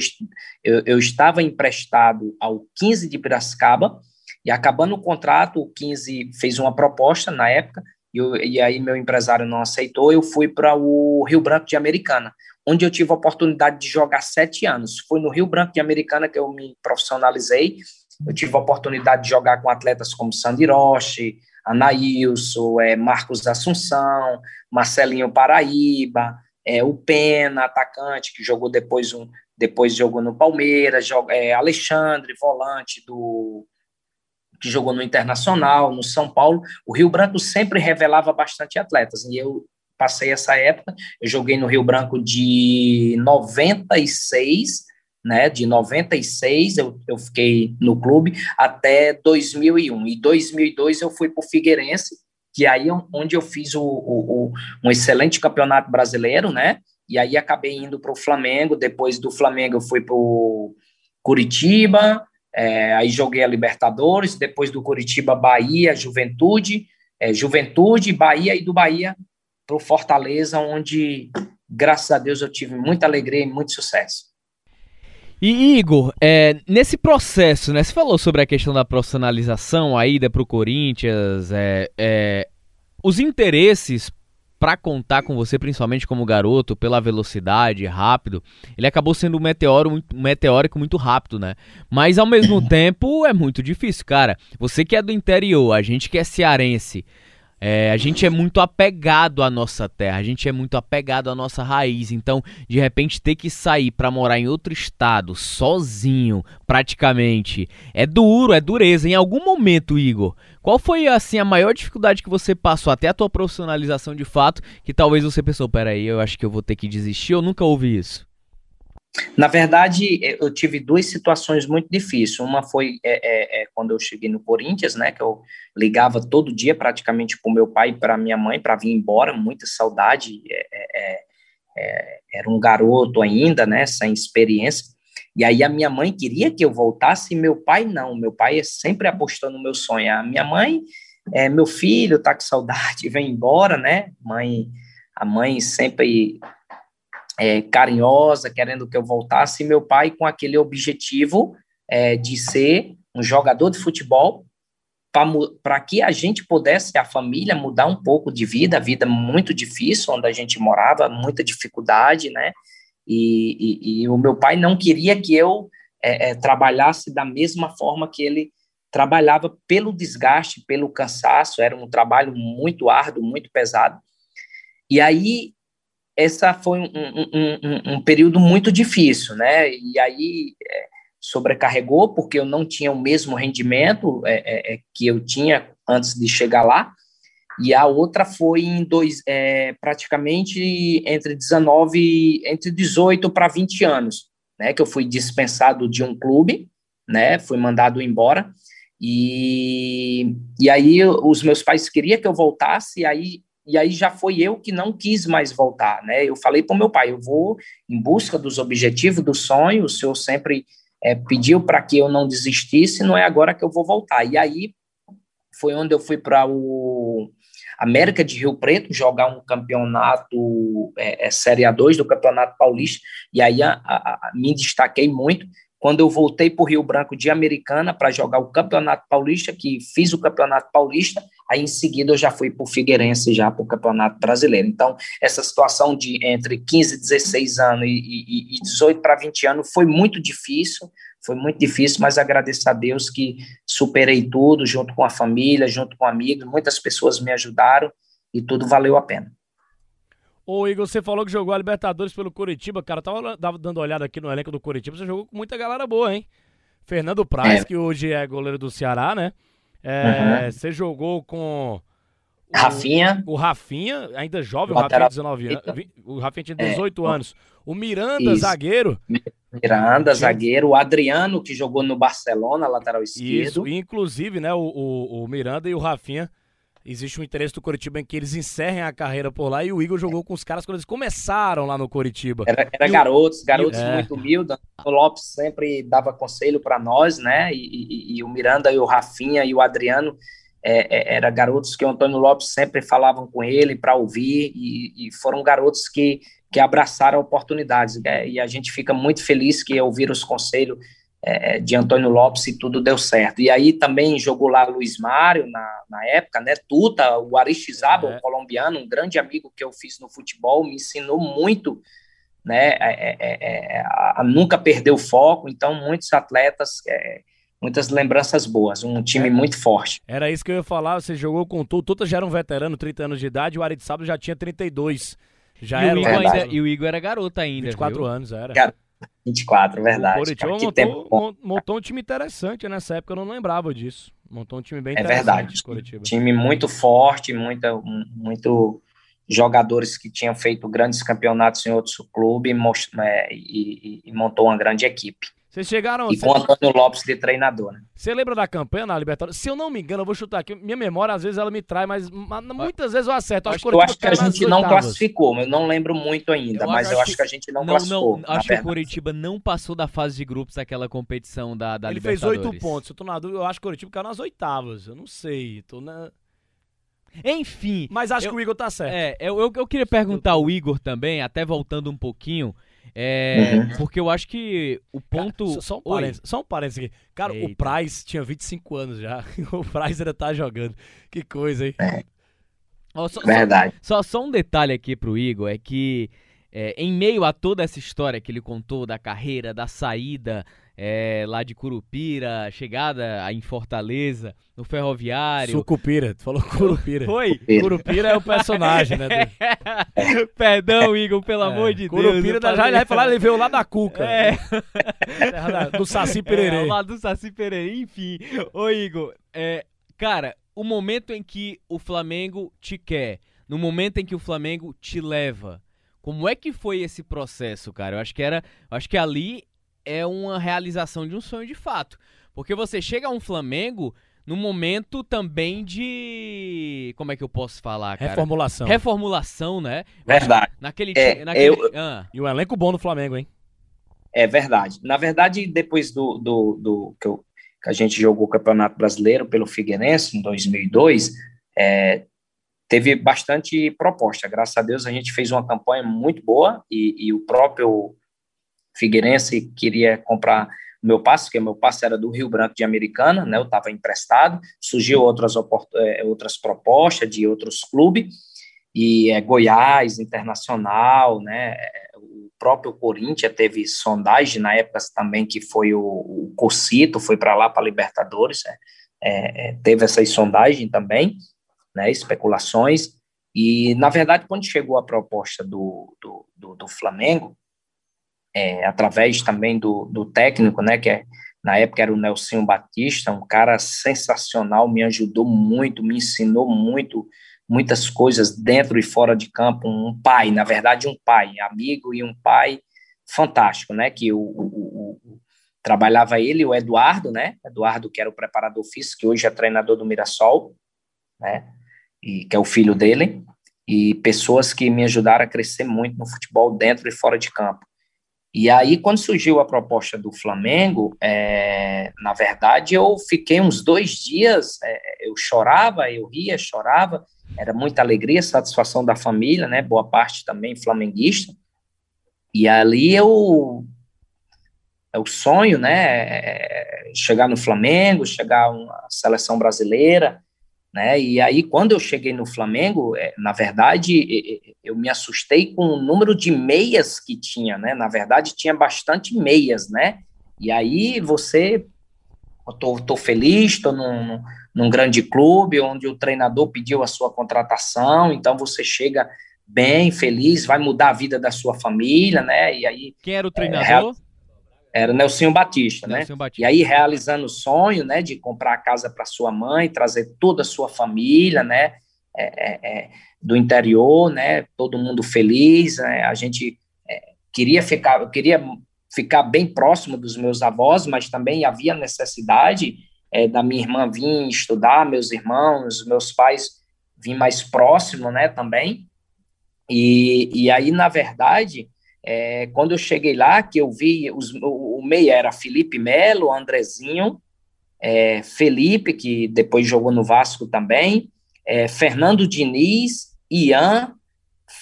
eu, eu estava emprestado ao 15 de Piracicaba, e acabando o contrato, o 15 fez uma proposta na época, e, eu, e aí meu empresário não aceitou, eu fui para o Rio Branco de Americana, onde eu tive a oportunidade de jogar sete anos. Foi no Rio Branco de Americana que eu me profissionalizei, eu tive a oportunidade de jogar com atletas como Sandy Roche, Anaílson, é, Marcos Assunção, Marcelinho Paraíba, é, o Pena, atacante, que jogou depois um, depois jogou no Palmeiras, joga, é, Alexandre, volante do, que jogou no Internacional, no São Paulo, o Rio Branco sempre revelava bastante atletas. E eu passei essa época, eu joguei no Rio Branco de 96, né, de 96 eu, eu fiquei no clube até 2001. E 2002 eu fui para o Figueirense, que aí é onde eu fiz o, o, o, um excelente campeonato brasileiro, né? E aí acabei indo para o Flamengo. Depois do Flamengo eu fui para Curitiba, é, aí joguei a Libertadores, depois do Curitiba, Bahia, Juventude, é, Juventude, Bahia e do Bahia para o Fortaleza, onde, graças a Deus, eu tive muita alegria e muito sucesso.
E Igor, é, nesse processo, né? Você falou sobre a questão da profissionalização, a ida para o Corinthians, é, é, os interesses para contar com você, principalmente como garoto, pela velocidade, rápido, ele acabou sendo um, meteoro, um meteórico muito rápido, né? Mas ao mesmo tempo é muito difícil, cara. Você que é do interior, a gente que é cearense, é, a gente é muito apegado à nossa terra, a gente é muito apegado à nossa raiz. Então, de repente, ter que sair para morar em outro estado, sozinho, praticamente, é duro, é dureza. Em algum momento, Igor, qual foi assim a maior dificuldade que você passou até a tua profissionalização de fato, que talvez você pensou, peraí, eu acho que eu vou ter que desistir, ou nunca houve isso?
Na verdade, eu tive duas situações muito difíceis. Uma foi é, é, é quando eu cheguei no Corinthians, né, que eu ligava todo dia praticamente para o meu pai e para minha mãe para vir embora, muita saudade. É, é, é, era um garoto ainda, né, sem experiência. E aí a minha mãe queria que eu voltasse e meu pai não. Meu pai sempre apostou no meu sonho. A minha mãe, é, meu filho tá com saudade, vem embora, né? Mãe, a mãe sempre é, carinhosa, querendo que eu voltasse, e meu pai com aquele objetivo é, de ser um jogador de futebol para que a gente pudesse, a família, mudar um pouco de vida, a vida muito difícil, onde a gente morava, muita dificuldade, né? E, e, e o meu pai não queria que eu é, é, trabalhasse da mesma forma que ele trabalhava, pelo desgaste, pelo cansaço, era um trabalho muito árduo, muito pesado. E aí essa foi um, um, um, um, período muito difícil, né? E aí é, sobrecarregou porque eu não tinha o mesmo rendimento é, é, é que eu tinha antes de chegar lá. E a outra foi em dois, é, praticamente entre 19, entre 18 para 20 anos, né? Que eu fui dispensado de um clube, né? Fui mandado embora. E, e aí os meus pais queriam que eu voltasse, e aí e aí já foi eu que não quis mais voltar, né? Eu falei para o meu pai, eu vou em busca dos objetivos, do sonho, o senhor sempre é, pediu para que eu não desistisse, não é agora que eu vou voltar. E aí foi onde eu fui para o América de Rio Preto jogar um campeonato é, é, Série A2 do Campeonato Paulista, e aí a, a, a, me destaquei muito, quando eu voltei para o Rio Branco de Americana para jogar o Campeonato Paulista, que fiz o Campeonato Paulista, aí em seguida eu já fui para o Figueirense, já para o Campeonato Brasileiro. Então, essa situação de entre 15 e 16 anos e, e, e 18 para 20 anos foi muito difícil, foi muito difícil, mas agradeço a Deus que superei tudo, junto com a família, junto com amigos, muitas pessoas me ajudaram e tudo valeu a pena.
Ô, Igor, você falou que jogou a Libertadores pelo Curitiba, cara. Tava, tava dando olhada aqui no elenco do Curitiba. Você jogou com muita galera boa, hein? Fernando Praz, é. que hoje é goleiro do Ceará, né? É, uhum. Você jogou com.
O, Rafinha.
O Rafinha, ainda jovem, o Rafinha, 19 anos. O Rafinha tinha 18 é. anos. O Miranda, Isso. zagueiro.
Miranda, zagueiro. O Adriano, que jogou no Barcelona, lateral esquerdo.
Isso, inclusive, né? O, o, o Miranda e o Rafinha existe um interesse do Coritiba em que eles encerrem a carreira por lá e o Igor jogou com os caras quando eles começaram lá no Coritiba.
Era, era garotos, garotos é. muito humildes. O Lopes sempre dava conselho para nós, né? E, e, e, o Miranda e o Rafinha e o Adriano é, é, era garotos que o Antônio Lopes sempre falavam com ele para ouvir e, e, foram garotos que, que abraçaram oportunidades. Né? E a gente fica muito feliz que ouvir os conselhos é, de Antônio Lopes e tudo deu certo. E aí também jogou lá Luiz Mário na, na época, né? Tuta, o Aristizábal, é. colombiano, um grande amigo que eu fiz no futebol, me ensinou muito, né? É, é, é a, a, nunca perder o foco. Então, muitos atletas, é, muitas lembranças boas, um time muito forte.
Era isso que eu ia falar, você jogou com o Tuta, Tuta já era um veterano, 30 anos de idade, o Aristizábal já tinha 32. Já
e,
era
o Igor ainda, e o Igor era garoto ainda.
24 viu? anos, era.
24, verdade.
O Coritiba montou, tempo... montou um time interessante nessa época, eu não lembrava disso. Montou um time bem é interessante.
É verdade. Time muito forte, muita, muito jogadores que tinham feito grandes campeonatos em outros clubes é, e, e, e montou uma grande equipe.
Vocês chegaram.
E com o Antônio Lopes de treinador, né?
Você lembra da campanha na Libertadores? Se eu não me engano, eu vou chutar aqui. Minha memória, às vezes, ela me traz, mas muitas vezes eu acerto.
Eu acho, eu acho que a gente não classificou, eu não lembro muito ainda, eu mas acho, eu acho que, a gente não, não classificou.
Não, acho que o Curitiba não passou da fase de grupos daquela competição da, da
Ele
Libertadores.
fez oito pontos. Eu tô na dúvida, eu acho que o Curitiba caiu nas oitavas. Eu não sei. Tô na.
Enfim.
Mas acho
eu,
que o Igor tá certo.
É, eu, eu, eu queria perguntar ao Igor também, até voltando um pouquinho. É, uhum. Porque eu acho que o ponto.
Cara, só, um parênteses, só um parênteses aqui. Cara, Eita. o Price tinha 25 anos já. o Price ainda tá jogando. Que coisa, hein? É.
Oh, só, Verdade.
Só, só, um detalhe aqui pro Igor: é que é, em meio a toda essa história que ele contou da carreira, da saída é, lá de Curupira, chegada em Fortaleza, no Ferroviário.
Sucupira, tu falou Curupira.
Foi?
Curupira é o personagem, né?
Perdão, Igor, pelo é, amor de
Curupira
Deus.
Curupira já vai falar, ele veio lá da Cuca. É. do Saci Pererê. É,
lá do Saci Pererê, enfim. Ô, Igor, é, cara, o momento em que o Flamengo te quer, no momento em que o Flamengo te leva, Como é que foi esse processo, cara? Eu acho que era, eu acho que ali é uma realização de um sonho de fato, porque você chega a um Flamengo no momento também de. Como é que eu posso falar, cara?
Reformulação.
Reformulação, né?
Verdade.
Naquele.
É,
naquele...
eu-
Ah,
E um elenco bom do Flamengo, hein?
É verdade. Na verdade, depois do, do, do que, eu- que a gente jogou o Campeonato Brasileiro pelo Figueirense em 2002, é, teve bastante proposta. Graças a Deus a gente fez uma campanha muito boa e, e o próprio Figueirense queria comprar meu passe, porque meu passe era do Rio Branco de Americana, né? Eu estava emprestado. Surgiu outras eh, outras propostas de outros clubes e é, Goiás, Internacional, né? O próprio Corinthians teve sondagem na época também que foi o, o Cocito, foi para lá para Libertadores, é, é, é, teve essas sondagens também, né? Especulações e na verdade quando chegou a proposta do, do, do, do Flamengo é, através também do, do técnico, né, que é, na época era o Nelson Batista, um cara sensacional, me ajudou muito, me ensinou muito, muitas coisas dentro e fora de campo, um pai, na verdade um pai, amigo e um pai fantástico, né, que o, o, o- trabalhava ele o Eduardo, né, Eduardo que era o preparador físico, que hoje é treinador do Mirassol, né, e que é o filho dele, e pessoas que me ajudaram a crescer muito no futebol dentro e fora de campo. E aí, quando surgiu a proposta do Flamengo, é, na verdade, eu fiquei uns dois dias, é, eu chorava, eu ria, chorava, era muita alegria, satisfação da família, né? Boa parte também flamenguista. E ali eu é o sonho, né? é, Chegar no Flamengo, chegar a uma seleção brasileira, né? E aí, quando eu cheguei no Flamengo, é, na verdade, eu me assustei com o número de meias que tinha, né? Na verdade, tinha bastante meias, né? E aí você, eu tô, tô feliz, tô num, num grande clube onde o treinador pediu a sua contratação, então você chega bem, feliz, vai mudar a vida da sua família, né? E aí
quem era o treinador?
Era Nelsinho Batista, né?
Batista.
E aí, realizando o sonho, né, de comprar a casa para sua mãe, trazer toda a sua família, né, é, é, é, do interior, né, todo mundo feliz, né, a gente é, queria ficar, eu queria ficar bem próximo dos meus avós, mas também havia necessidade é, da minha irmã vir estudar, meus irmãos, meus pais vir mais próximo, né, também, e, e aí, na verdade, é, quando eu cheguei lá, que eu vi os, o, o meia era Felipe Melo, Andrezinho, é, Felipe, que depois jogou no Vasco também, é, Fernando Diniz, Ian,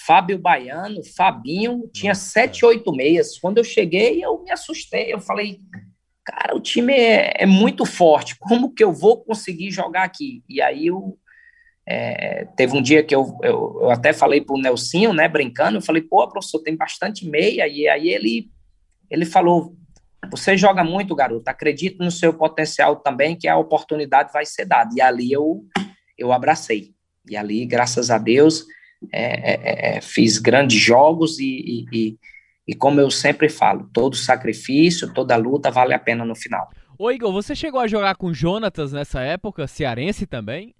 Fábio Baiano, Fabinho, tinha sete, oito meias. Quando eu cheguei, eu me assustei, eu falei, cara, o time é, é muito forte, como que eu vou conseguir jogar aqui? E aí eu é, teve um dia que eu, eu, eu até falei para o Nelsinho, né, brincando, eu falei, pô, professor, tem bastante meia, e aí ele, ele falou, você joga muito, garoto, acredito no seu potencial também, que a oportunidade vai ser dada, e ali eu, eu abracei, e ali, graças a Deus, é, é, é, fiz grandes jogos, e, e, e, como eu sempre falo, todo sacrifício, toda luta vale a pena no final.
Ô, Igor, você chegou a jogar com o Jonatas nessa época, cearense também?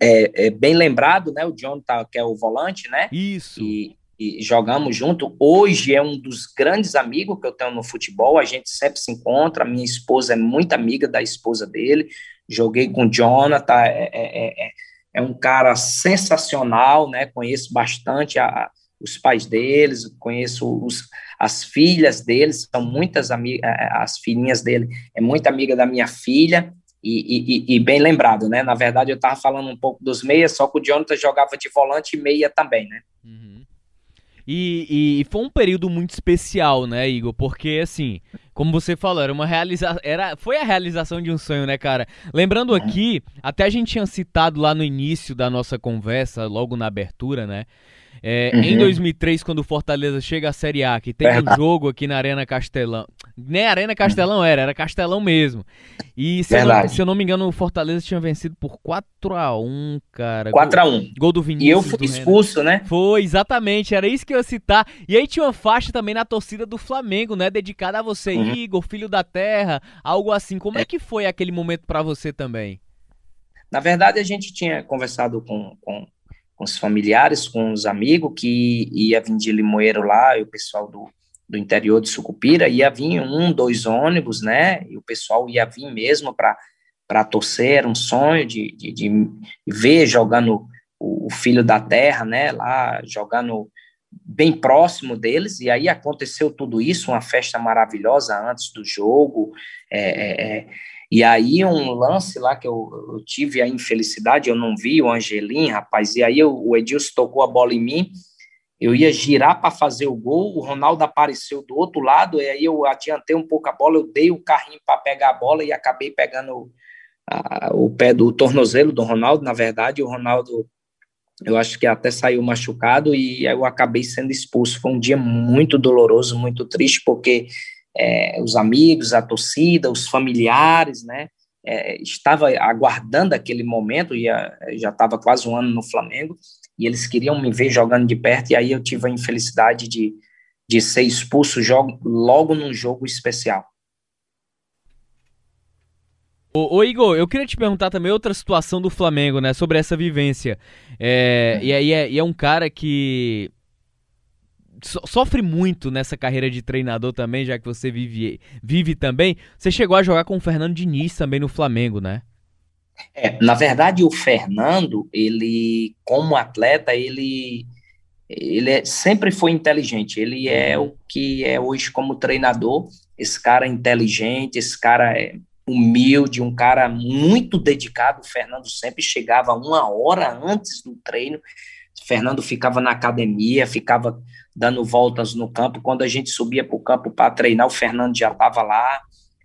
É, é bem lembrado, né, o John tá, que é o volante, né,
Isso.
e, e jogamos junto. Hoje é um dos grandes amigos que eu tenho no futebol. A gente sempre se encontra. Minha esposa é muito amiga da esposa dele. Joguei com o Jonathan. É, é, é, é um cara sensacional, né? Conheço bastante a, os pais deles, conheço os, as filhas deles. São muitas amigas. As filhinhas dele é muito amiga da minha filha. E, e, e, bem lembrado, né? Na verdade, eu estava falando um pouco dos meias, só que o Jonathan jogava de volante e meia também, né?
Uhum. E, e, foi um período muito especial, né, Igor? Porque, assim, como você falou, era uma realização. Era, foi a realização de um sonho, né, cara? Lembrando aqui, até a gente tinha citado lá no início da nossa conversa, logo na abertura, né? É, uhum. Em 2003, quando o Fortaleza chega à Série A, que tem um jogo aqui na Arena Castelão. Nem Arena Castelão era, era Castelão mesmo. E se eu, não, se eu, não, me engano, o Fortaleza tinha vencido por 4x1, cara.
4x1.
Gol do Vinícius.
E eu fui expulso, Renan.
né? Foi, exatamente. Era isso que eu ia citar. E aí tinha uma faixa também na torcida do Flamengo, né? Dedicada a você, uhum. Igor, filho da terra, algo assim. Como é, é que foi aquele momento para você também?
Na verdade, a gente tinha conversado com, com com os familiares, com os amigos, que ia vir de Limoeiro lá, e o pessoal do, do interior de Sucupira, ia vir um, dois ônibus, né, e o pessoal ia vir mesmo para torcer, era um sonho de, de, de ver jogando o, o, filho da terra, né, lá jogando bem próximo deles, e aí aconteceu tudo isso, uma festa maravilhosa antes do jogo, é, é, é. E aí um lance lá que eu, eu, tive a infelicidade, eu não vi o Angelim, rapaz, e aí o Edilson tocou a bola em mim, eu ia girar para fazer o gol, o Ronaldo apareceu do outro lado, e aí eu adiantei um pouco a bola, eu dei o carrinho para pegar a bola e acabei pegando a, o pé do tornozelo do Ronaldo, na verdade, o Ronaldo eu acho que até saiu machucado e eu acabei sendo expulso. Foi um dia muito doloroso, muito triste, porque é, os amigos, a torcida, os familiares, né? É, estava aguardando aquele momento, ia, já estava quase um ano no Flamengo, e eles queriam me ver jogando de perto, e aí eu tive a infelicidade de, de ser expulso jogo, logo num jogo especial.
Ô, ô, Igor, eu queria te perguntar também outra situação do Flamengo, né? Sobre essa vivência. É, e, aí é, é um cara que sofre muito nessa carreira de treinador também, já que você vive, vive também. Você chegou a jogar com o Fernando Diniz também no Flamengo, né?
É, na verdade, o Fernando, ele, como atleta, ele, ele é, sempre foi inteligente. Ele é o que é hoje como treinador. Esse cara é inteligente, esse cara é humilde, um cara muito dedicado. O Fernando sempre chegava uma hora antes do treino. O Fernando ficava na academia, ficava dando voltas no campo. Quando a gente subia para o campo para treinar, o Fernando já estava lá,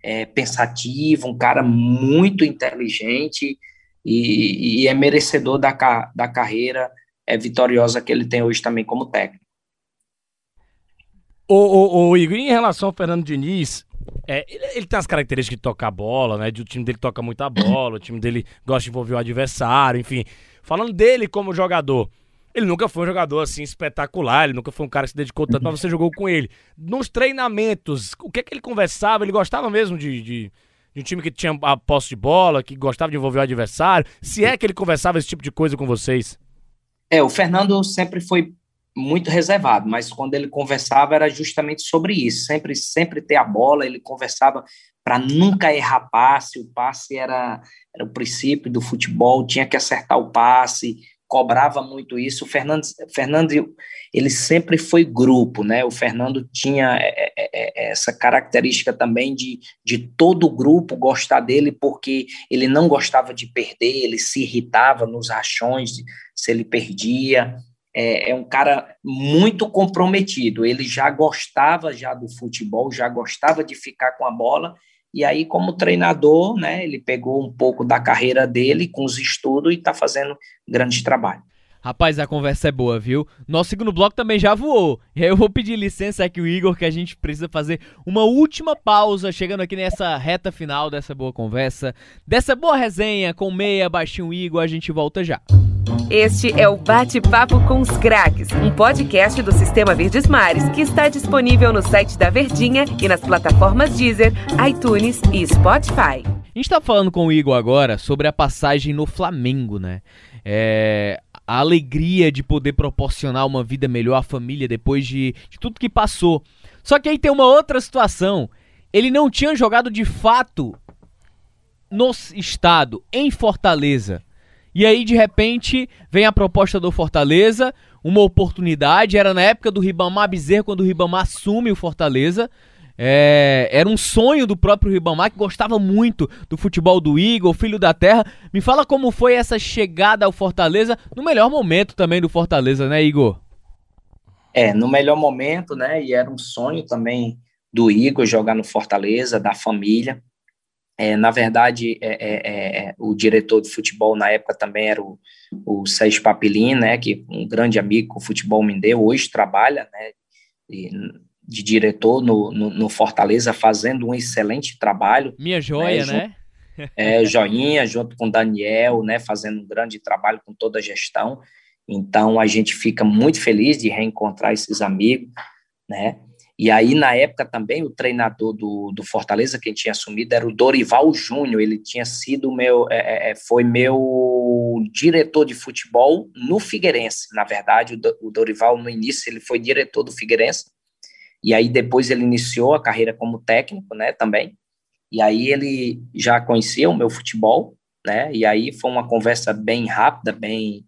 é, pensativo, um cara muito inteligente e, e é merecedor da, da carreira é, vitoriosa que ele tem hoje também como técnico.
Ô, ô, ô, Igor, em relação ao Fernando Diniz, é, ele, ele, tem as características de tocar bola, né? O time dele toca muita bola, o time dele gosta de envolver o adversário, enfim. Falando dele como jogador, ele nunca foi um jogador assim espetacular, ele nunca foi um cara que se dedicou tanto, mas você jogou com ele. Nos treinamentos, o que é que ele conversava? Ele gostava mesmo de, de, de um time que tinha a posse de bola, que gostava de envolver o adversário? Se é que ele conversava esse tipo de coisa com vocês?
É, o Fernando sempre foi muito reservado, mas quando ele conversava era justamente sobre isso, sempre sempre ter a bola, ele conversava para nunca errar passe, o passe era, era o princípio do futebol, tinha que acertar o passe, cobrava muito isso. O Fernando, Fernando ele sempre foi grupo, né? O Fernando tinha é, é, é, essa característica também de, de todo o grupo gostar dele, porque ele não gostava de perder, ele se irritava nos rachões se ele perdia. É, é um cara muito comprometido. Ele já gostava já do futebol, já gostava de ficar com a bola e aí, como treinador, né, ele pegou um pouco da carreira dele com os estudos e está fazendo grande trabalho.
Rapaz, a conversa é boa, viu? Nosso segundo bloco também já voou. E aí eu vou pedir licença aqui o Igor, que a gente precisa fazer uma última pausa, chegando aqui nessa reta final dessa boa conversa, dessa boa resenha com meia, baixinho Igor, a gente volta já.
Este é o Bate-Papo com os Craques, um podcast do Sistema Verdes Mares que está disponível no site da Verdinha e nas plataformas Deezer, iTunes e Spotify.
A gente está falando com o Igor agora sobre a passagem no Flamengo, né? É, a alegria de poder proporcionar uma vida melhor à família depois de, de tudo que passou. Só que aí tem uma outra situação. Ele não tinha jogado de fato no estado, em Fortaleza. E aí, de repente, vem a proposta do Fortaleza, uma oportunidade. Era na época do Ribamar Bezerra, quando o Ribamar assume o Fortaleza. É, era um sonho do próprio Ribamar, que gostava muito do futebol do Igor, filho da terra. Me fala como foi essa chegada ao Fortaleza, no melhor momento também do Fortaleza, né, Igor?
É, no melhor momento, né? E era um sonho também do Igor jogar no Fortaleza, da família. É, na verdade, é, é, é o diretor de futebol na época também era o, o Sérgio Papelin, né? Que um grande amigo com o futebol me deu, hoje trabalha, né? E, de diretor no, no, no, Fortaleza, fazendo um excelente trabalho.
Minha joia, né?
né? é, joinha, junto com Daniel, né? Fazendo um grande trabalho com toda a gestão. Então, a gente fica muito feliz de reencontrar esses amigos, né? E aí, na época também, o treinador do, do Fortaleza, quem tinha assumido, era o Dorival Júnior. Ele tinha sido meu, é, é, é foi meu diretor de futebol no Figueirense. Na verdade, o, Dorival, no início, ele foi diretor do Figueirense. E aí, depois, ele iniciou a carreira como técnico, né, também. E aí, ele já conhecia o meu futebol, né? E aí, foi uma conversa bem rápida, bem.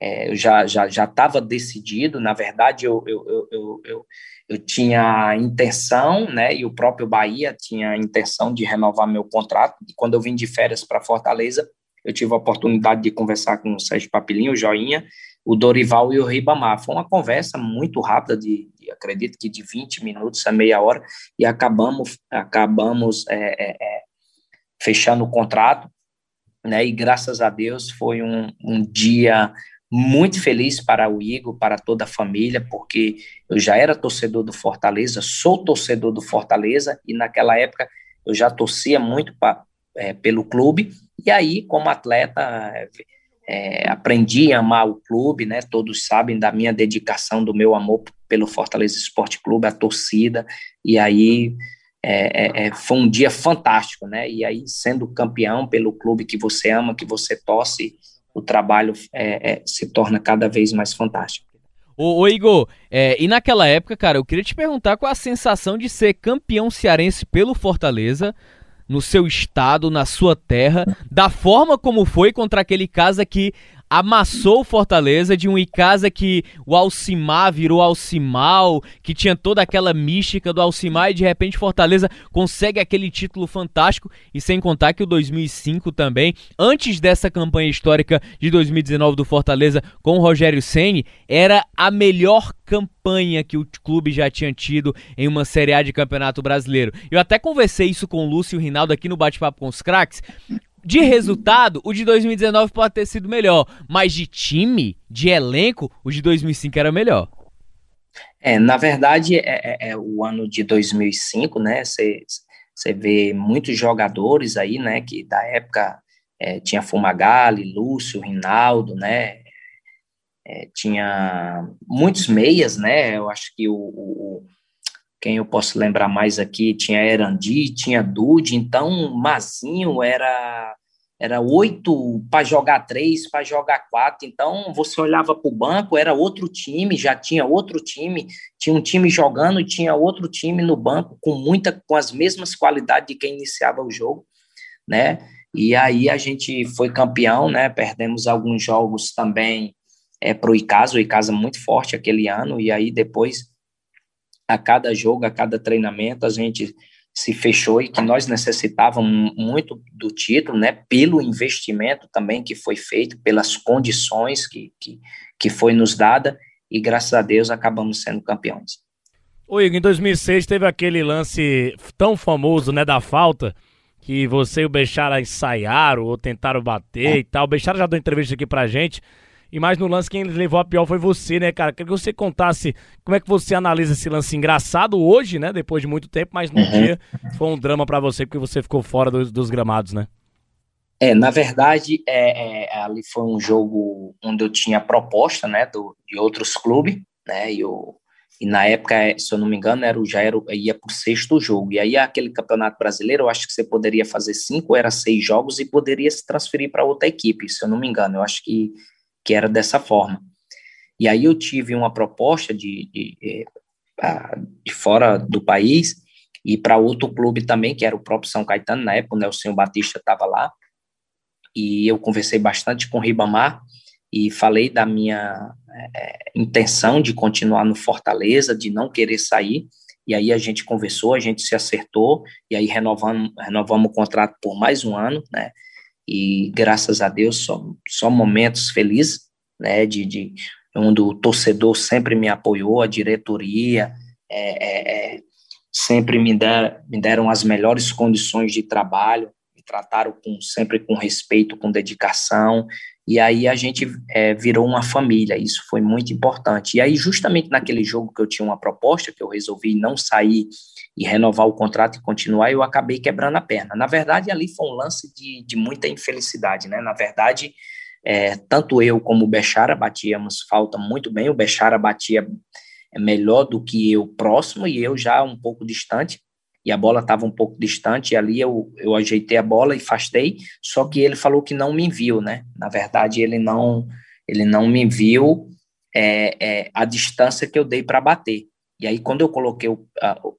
É, eu já já já estava decidido. Na verdade, eu, eu, eu, eu, eu tinha a intenção, né, e o próprio Bahia tinha a intenção de renovar meu contrato, e quando eu vim de férias para Fortaleza, eu tive a oportunidade de conversar com o Sérgio Papilinho, o Joinha, o Dorival e o Ribamar. Foi uma conversa muito rápida, de, de acredito que de 20 minutos a meia hora, e acabamos, acabamos é, é, é, fechando o contrato, né, e graças a Deus foi um, um dia muito feliz para o Igor, para toda a família, porque eu já era torcedor do Fortaleza, sou torcedor do Fortaleza, e naquela época eu já torcia muito pra, é, pelo clube, e aí, como atleta, é, aprendi a amar o clube, né? Todos sabem da minha dedicação, do meu amor pelo Fortaleza Esporte Clube, a torcida, e aí é, é, é, foi um dia fantástico, né? E aí, sendo campeão pelo clube que você ama, que você torce, o trabalho é, é, se torna cada vez mais fantástico.
Ô, ô Igor, é, e naquela época, cara, eu queria te perguntar qual a sensação de ser campeão cearense pelo Fortaleza, no seu estado, na sua terra, da forma como foi contra aquele casa que amassou o Fortaleza de um Icasa que o Alcimar virou Alcimal, que tinha toda aquela mística do Alcimar e de repente Fortaleza consegue aquele título fantástico e sem contar que o 2005 também, antes dessa campanha histórica de 2019 do Fortaleza com o Rogério Ceni, era a melhor campanha que o clube já tinha tido em uma Série A de Campeonato Brasileiro. Eu até conversei isso com o Lúcio Rinaldo aqui no Bate-Papo com os Craques, de resultado, o de 2019 pode ter sido melhor, mas de time, de elenco, o de 2005 era melhor.
É, na verdade, é, é, é o ano de 2005, né? Você vê muitos jogadores aí, né? Que da época é, tinha Fumagalli, Lúcio, Rinaldo, né? É, tinha muitos meias, né? Eu acho que o, o, quem eu posso lembrar mais aqui tinha Erandi, tinha Dude, então Mazinho era era oito para jogar três, para jogar quatro. Então você olhava para o banco, era outro time, já tinha outro time, tinha um time jogando e tinha outro time no banco com muita, com as mesmas qualidades de quem iniciava o jogo, né? E aí a gente foi campeão, né? Perdemos alguns jogos também é, para o Icasa, o Icasa muito forte aquele ano, e aí depois a cada jogo, a cada treinamento, a gente se fechou e que nós necessitávamos muito do título, né, pelo investimento também que foi feito, pelas condições que, que, que foi nos dada e graças a Deus acabamos sendo campeões.
Ô Igor, em 2006 teve aquele lance tão famoso, né, da falta, que você e o Bechara ensaiaram ou tentaram bater é. e tal. O Bechara já deu entrevista aqui pra gente. E mais no lance, quem levou a pior foi você, né, cara? Queria que você contasse como é que você analisa esse lance engraçado hoje, né? Depois de muito tempo, mas no uhum. dia foi um drama para você porque você ficou fora dos, dos gramados, né?
É, na verdade, é, é, ali foi um jogo onde eu tinha proposta, né, do, de outros clubes, né, e, eu, e na época, se eu não me engano, era, já era, ia por sexto jogo, e aí aquele campeonato brasileiro, eu acho que você poderia fazer cinco, era seis jogos, e poderia se transferir para outra equipe, se eu não me engano, eu acho que que era dessa forma. E aí eu tive uma proposta de, de, de, de fora do país e para outro clube também, que era o próprio São Caetano, na época o Nelson Batista estava lá, e eu conversei bastante com o Ribamar e falei da minha é, intenção de continuar no Fortaleza, de não querer sair, e aí a gente conversou, a gente se acertou, e aí renovamos, renovamos o contrato por mais um ano, né, e graças a Deus só, só momentos felizes, né, de, de onde o torcedor sempre me apoiou, a diretoria é, é, é, sempre me, der, me deram as melhores condições de trabalho, me trataram com, sempre com respeito, com dedicação, e aí a gente é, virou uma família, isso foi muito importante. E aí, justamente naquele jogo que eu tinha uma proposta, que eu resolvi não sair e renovar o contrato e continuar, eu acabei quebrando a perna. Na verdade, ali foi um lance de, de muita infelicidade, né? Na verdade, é, tanto eu como o Bechara batíamos falta muito bem, o Bechara batia melhor do que eu próximo e eu já um pouco distante. E a bola estava um pouco distante, e ali eu, eu ajeitei a bola e afastei, só que ele falou que não me viu, né? Na verdade, ele não, ele não me viu é, é, a distância que eu dei para bater. E aí, quando eu coloquei,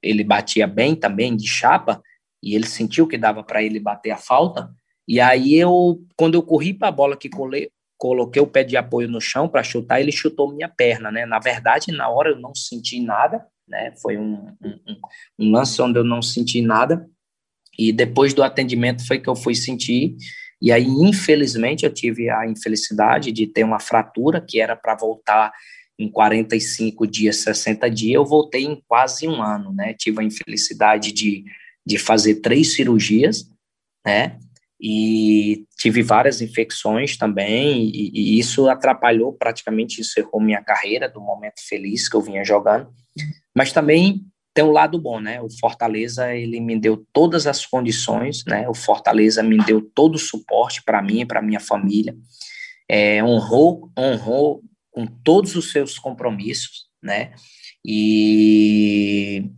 ele batia bem também, de chapa, e ele sentiu que dava para ele bater a falta, e aí eu, quando eu corri para a bola que colei, coloquei o pé de apoio no chão para chutar, ele chutou minha perna, né? Na verdade, na hora eu não senti nada, né? Foi um, um, um lance onde eu não senti nada, e depois do atendimento foi que eu fui sentir, e aí, infelizmente, eu tive a infelicidade de ter uma fratura que era para voltar em 45 dias, 60 dias, eu voltei em quase um ano, né? Tive a infelicidade de, de fazer três cirurgias, né? e tive várias infecções também, e, e, isso atrapalhou, praticamente encerrou minha carreira do momento feliz que eu vinha jogando, mas também tem um lado bom, né, o Fortaleza, ele me deu todas as condições, né, o Fortaleza me deu todo o suporte para mim e para minha família, é, honrou, honrou com todos os seus compromissos, né, e,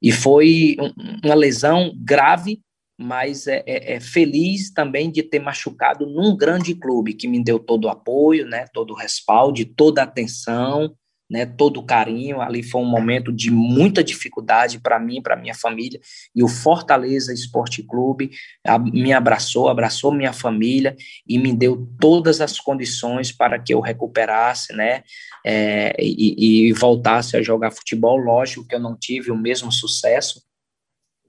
e foi uma lesão grave, mas é, é, é, feliz também de ter machucado num grande clube que me deu todo o apoio, né, todo o respaldo, toda a atenção, né, todo o carinho. Ali foi um momento de muita dificuldade para mim, para minha família, e o Fortaleza Esporte Clube me abraçou, abraçou minha família e me deu todas as condições para que eu recuperasse, né, é, e, e voltasse a jogar futebol. Lógico que eu não tive o mesmo sucesso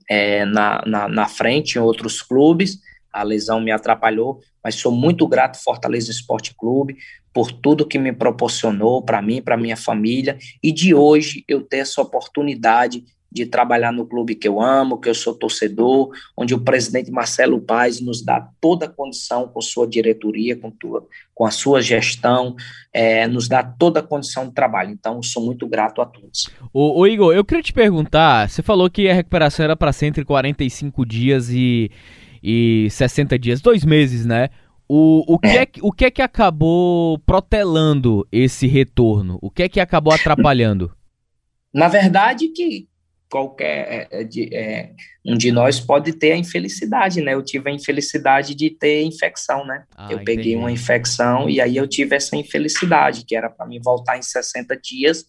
é, na, na, na frente em outros clubes, a lesão me atrapalhou, mas sou muito grato Fortaleza Esporte Clube por tudo que me proporcionou para mim, para minha família, e de hoje eu ter essa oportunidade de trabalhar no clube que eu amo, que eu sou torcedor, onde o presidente Marcelo Paes nos dá toda a condição com sua diretoria, com, tua, com a sua gestão, é, nos dá toda a condição de trabalho. Então, sou muito grato a todos.
Ô, Igor, eu queria te perguntar, você falou que a recuperação era para ser entre 45 dias e, e 60 dias, dois meses, né? O, o, que é. é. o que é que acabou protelando esse retorno? O que é que acabou atrapalhando?
Na verdade, que qualquer é, é, de, é, um de nós pode ter a infelicidade, né? Eu tive a infelicidade de ter infecção, né? Ah, eu peguei entendi. uma infecção e aí eu tive essa infelicidade, que era para mim voltar em 60 dias.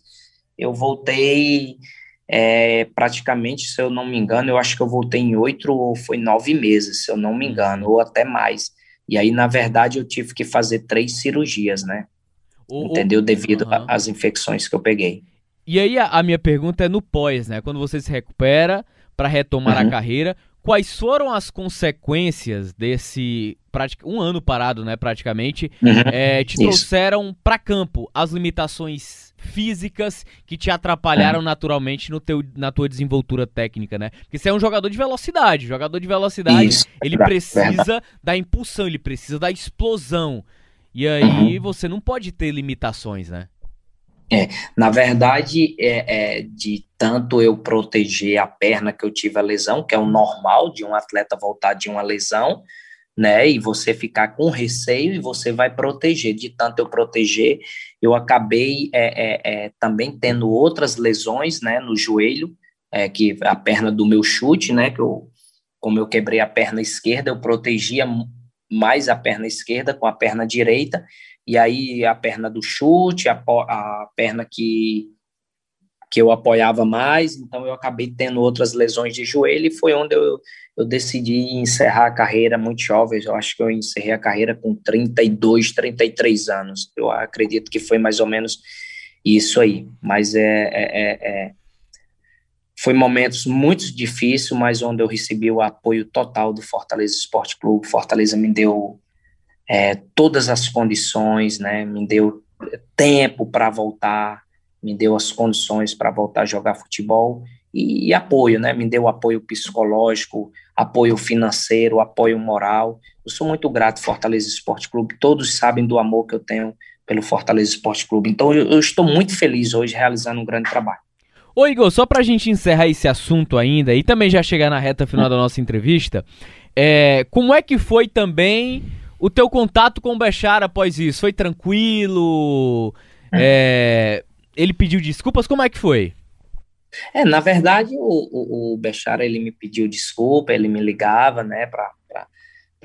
Eu voltei é, praticamente, se eu não me engano, eu acho que eu voltei em oito ou foi nove meses, se eu não me engano, ou até mais. E aí, na verdade, eu tive que fazer três cirurgias, né? O, Entendeu? Devido uhum. às infecções que eu peguei.
E aí a, a, minha pergunta é no pós, né? Quando você se recupera para retomar uhum. a carreira, quais foram as consequências desse um ano parado, né? Praticamente, uhum. é, te Isso. trouxeram para campo as limitações físicas que te atrapalharam uhum. naturalmente no teu, na tua desenvoltura técnica, né? Porque você é um jogador de velocidade. Jogador de velocidade, Isso. ele precisa da impulsão, ele precisa da explosão. E aí uhum. você não pode ter limitações, né?
É, na verdade, é, é, de tanto eu proteger a perna que eu tive a lesão, que é o normal de um atleta voltar de uma lesão, né? E você ficar com receio e você vai proteger. De tanto eu proteger, eu acabei é, é, é também tendo outras lesões, né? No joelho, é, que a perna do meu chute, né? Que eu, como eu quebrei a perna esquerda, eu protegia mais a perna esquerda com a perna direita e aí a perna do chute, a, a perna que, que eu apoiava mais, então eu acabei tendo outras lesões de joelho e foi onde eu, eu decidi encerrar a carreira muito jovem, eu acho que eu encerrei a carreira com 32, 33 anos, eu acredito que foi mais ou menos isso aí, mas é, é, é, é foi momentos muito difíceis, mas onde eu recebi o apoio total do Fortaleza Esporte Clube, Fortaleza me deu é, todas as condições, né? Me deu tempo para voltar, me deu as condições para voltar a jogar futebol e, e, apoio, né? Me deu apoio psicológico, apoio financeiro, apoio moral. Eu sou muito grato Fortaleza Esporte Clube. Todos sabem do amor que eu tenho pelo Fortaleza Esporte Clube. Então eu, eu estou muito feliz hoje realizando um grande trabalho.
Ô Igor, só pra gente encerrar esse assunto ainda e também já chegar na reta final da nossa entrevista, é, como é que foi também o teu contato com o Bechara após isso? Foi tranquilo? É, ele pediu desculpas, como é que foi?
É, na verdade, o, o, o Bechara, ele me pediu desculpa, ele me ligava, né, para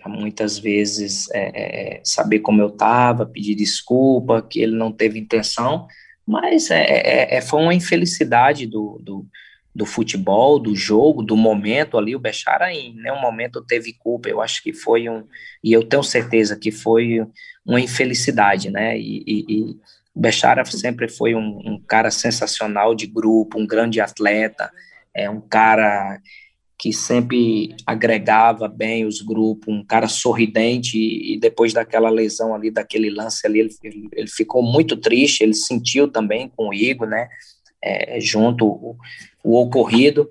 muitas vezes é, é, saber como eu estava, pedir desculpa, que ele não teve intenção, mas é, é, é, foi uma infelicidade do, do, do, futebol, do jogo, do momento ali. O Bechara em nenhum momento teve culpa. Eu acho que foi um, e eu tenho certeza que foi uma infelicidade, né? E, e, e Bechara sempre foi um, um, cara sensacional de grupo, um grande atleta, é um cara que sempre agregava bem os grupos, um cara sorridente, e, depois daquela lesão ali, daquele lance ali, ele, ele, ele ficou muito triste, ele sentiu também com o Igor, né, é, junto o, o, ocorrido,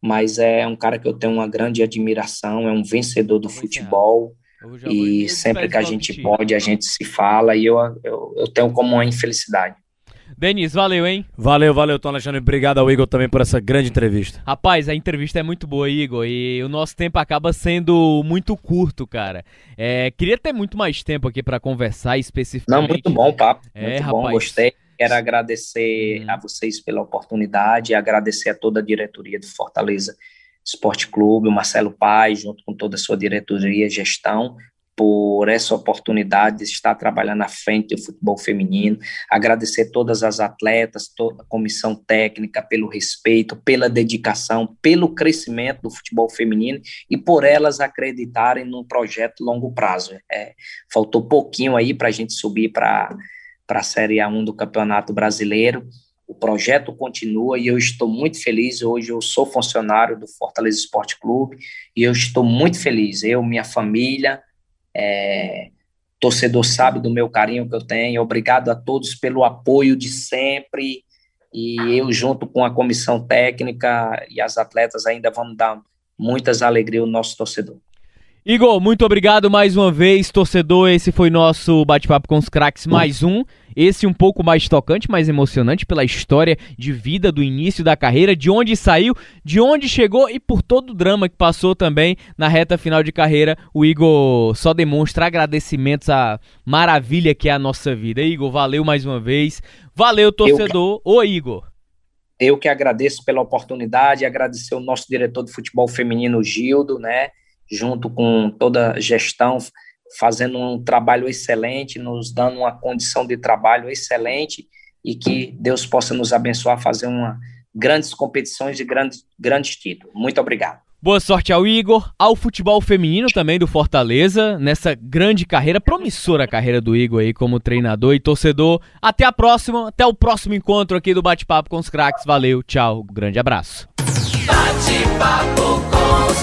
mas é um cara que eu tenho uma grande admiração, é um vencedor do futebol, e sempre que a gente pode, a gente se fala, e eu, eu, eu tenho como uma infelicidade.
Denis, valeu, hein?
Valeu, valeu, Tom Alexandre. Obrigado ao Igor também por essa grande entrevista.
Rapaz, a entrevista é muito boa, Igor, e o nosso tempo acaba sendo muito curto, cara. É, queria ter muito mais tempo aqui para conversar especificamente.
Não, muito bom o papo. É, muito rapaz. bom, gostei. Quero agradecer hum. a vocês pela oportunidade, agradecer a toda a diretoria do Fortaleza Esporte Clube, o Marcelo Paz, junto com toda a sua diretoria e gestão, por essa oportunidade de estar trabalhando à frente do futebol feminino, agradecer todas as atletas, toda a comissão técnica pelo respeito, pela dedicação, pelo crescimento do futebol feminino e por elas acreditarem num projeto longo prazo. É, faltou pouquinho aí para a gente subir para a Série A1 do Campeonato Brasileiro. O projeto continua e eu estou muito feliz. Hoje eu sou funcionário do Fortaleza Esporte Clube e eu estou muito feliz. Eu, minha família, é, torcedor sabe do meu carinho que eu tenho. Obrigado a todos pelo apoio de sempre. E eu, junto com a comissão técnica e as atletas, ainda vamos dar muitas alegrias ao nosso torcedor.
Igor, muito obrigado mais uma vez, torcedor. Esse foi nosso bate-papo com os craques, mais um. Esse um pouco mais tocante, mais emocionante pela história de vida do início da carreira, de onde saiu, de onde chegou e por todo o drama que passou também na reta final de carreira. O Igor só demonstra agradecimentos à maravilha que é a nossa vida. Igor, valeu mais uma vez. Valeu, torcedor. Ô, Igor.
Eu que agradeço pela oportunidade, agradecer o nosso diretor de futebol feminino, Gildo, né? Junto com toda a gestão, fazendo um trabalho excelente, nos dando uma condição de trabalho excelente e que Deus possa nos abençoar a fazer uma grandes competições e grandes, grandes títulos. Muito obrigado.
Boa sorte ao Igor, ao futebol feminino também do Fortaleza, nessa grande carreira, promissora carreira do Igor aí como treinador e torcedor. Até a próxima, até o próximo encontro aqui do Bate-Papo com os Craques. Valeu, tchau, grande abraço. Bate-Papo com os